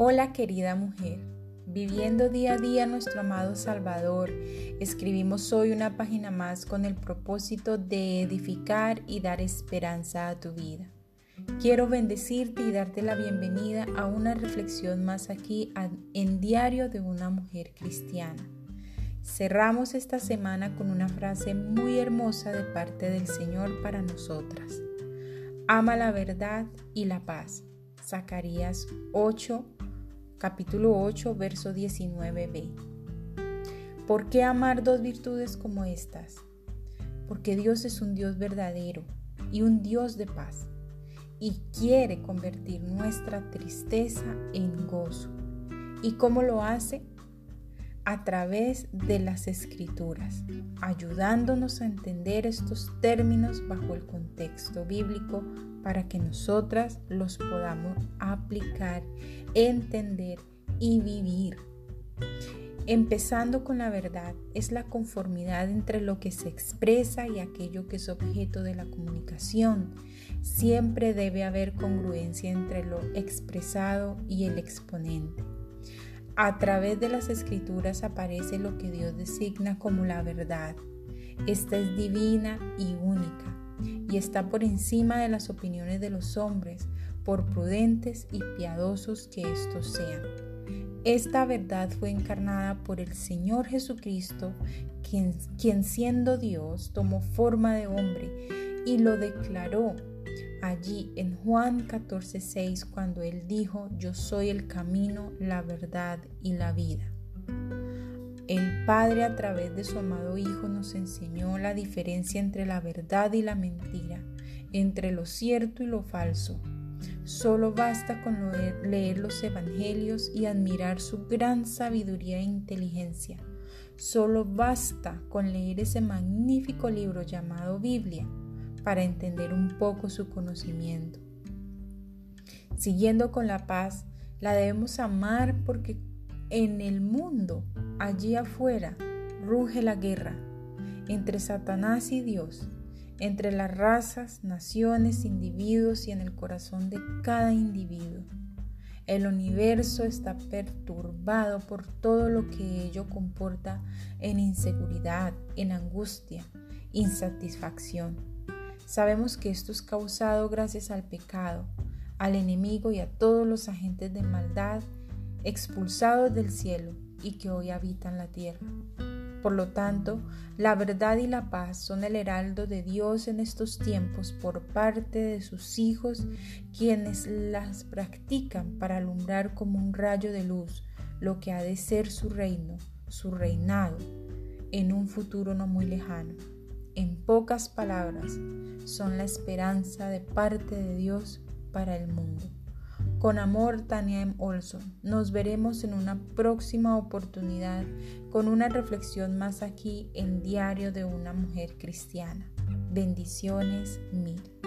Hola querida mujer, viviendo día a día nuestro amado Salvador, escribimos hoy una página más con el propósito de edificar y dar esperanza a tu vida. Quiero bendecirte y darte la bienvenida a una reflexión más aquí en Diario de una Mujer Cristiana. Cerramos esta semana con una frase muy hermosa de parte del Señor para nosotras. Ama la verdad y la paz. Zacarías 8, capítulo 8, verso 19b. ¿Por qué amar dos virtudes como estas? Porque Dios es un Dios verdadero y un Dios de paz y quiere convertir nuestra tristeza en gozo. ¿Y cómo lo hace? A través de las escrituras, ayudándonos a entender estos términos bajo el contexto bíblico para que nosotras los podamos aplicar, entender y vivir. Empezando con la verdad, es la conformidad entre lo que se expresa y aquello que es objeto de la comunicación. Siempre debe haber congruencia entre lo expresado y el exponente. A través de las escrituras aparece lo que Dios designa como la verdad. Esta es divina y única y está por encima de las opiniones de los hombres, por prudentes y piadosos que éstos sean. Esta verdad fue encarnada por el Señor Jesucristo, quien, quien siendo Dios tomó forma de hombre y lo declaró allí en Juan 14:6 cuando él dijo, yo soy el camino, la verdad y la vida. El Padre a través de su amado Hijo nos enseñó la diferencia entre la verdad y la mentira, entre lo cierto y lo falso. Solo basta con leer los Evangelios y admirar su gran sabiduría e inteligencia. Solo basta con leer ese magnífico libro llamado Biblia para entender un poco su conocimiento. Siguiendo con la paz, la debemos amar porque en el mundo, allí afuera, ruge la guerra entre Satanás y Dios, entre las razas, naciones, individuos y en el corazón de cada individuo. El universo está perturbado por todo lo que ello comporta en inseguridad, en angustia, insatisfacción. Sabemos que esto es causado gracias al pecado, al enemigo y a todos los agentes de maldad expulsados del cielo y que hoy habitan la tierra. Por lo tanto, la verdad y la paz son el heraldo de Dios en estos tiempos por parte de sus hijos, quienes las practican para alumbrar como un rayo de luz lo que ha de ser su reino, su reinado, en un futuro no muy lejano en pocas palabras, son la esperanza de parte de Dios para el mundo. Con amor, Tania. Olson. Nos veremos en una próxima oportunidad con una reflexión más aquí en Diario de una Mujer Cristiana. Bendiciones mil.